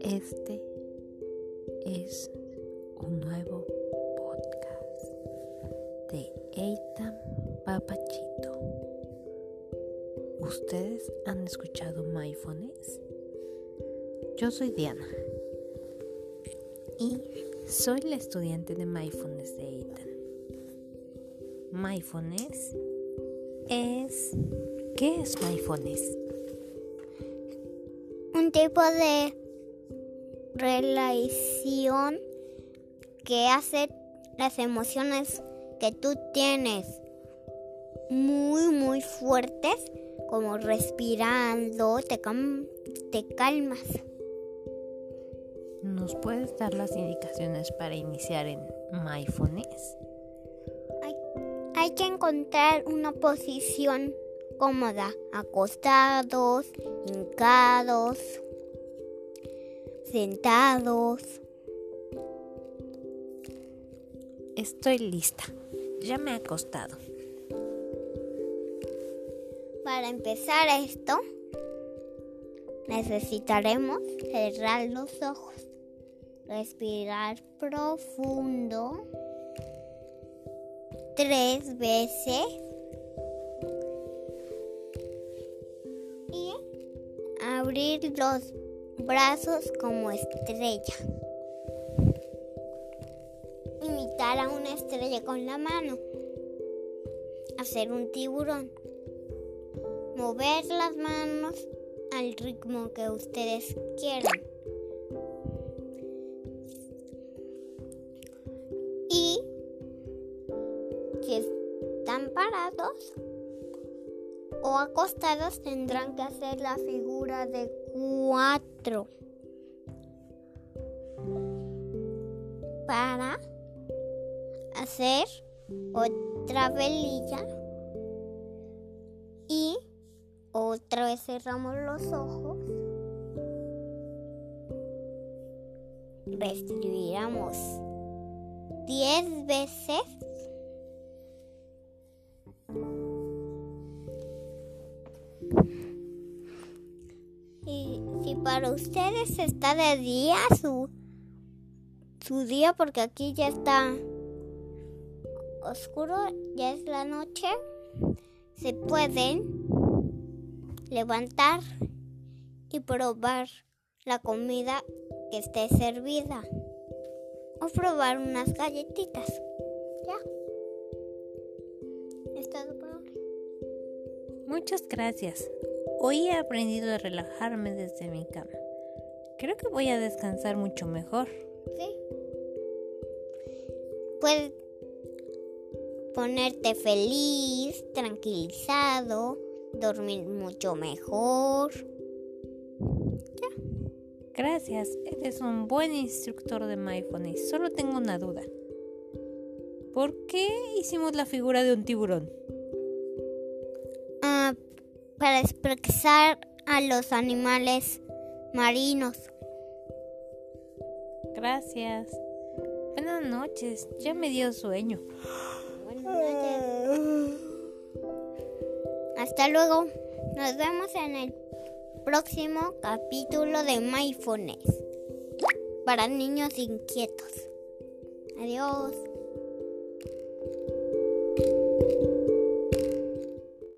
Este es un nuevo podcast de Eitan Papachito. ¿Ustedes han escuchado Mindfulness? Yo soy Diana y soy la estudiante de Mindfulness de Eitan. Mindfulness es... ¿Qué es Mindfulness? Un tipo de relación que hace las emociones que tú tienes muy muy fuertes como respirando te, te calmas ¿Nos puedes dar las indicaciones para iniciar en mindfulness? Hay, que encontrar una posición cómoda, acostados, hincados, sentados. Estoy lista. Ya me he acostado. Para empezar esto, necesitaremos cerrar los ojos, respirar profundo tres veces y abrir los brazos como estrella. Imitar a una estrella con la mano. Hacer un tiburón. Mover las manos al ritmo que ustedes quieran. O acostados tendrán que hacer la figura de cuatro para hacer otra velilla y otra vez cerramos los ojos. Respiramos diez veces para ustedes está de día su, su día, porque aquí ya está oscuro, ya es la noche, se pueden levantar y probar la comida que esté servida o probar unas galletitas. Ya. Es. Muchas gracias. Hoy he aprendido a relajarme desde mi cama. Creo que voy a descansar mucho mejor. Sí. Puedes ponerte feliz, tranquilizado, dormir mucho mejor. Ya. Gracias, eres un buen instructor de mindfulness. Solo tengo una duda. ¿Por qué hicimos la figura de un tiburón? Para expresar a los animales marinos. Gracias. Buenas noches. Ya me dio sueño. Buenas noches. Hasta luego. Nos vemos en el próximo capítulo de Mindfulness para niños inquietos. Adiós.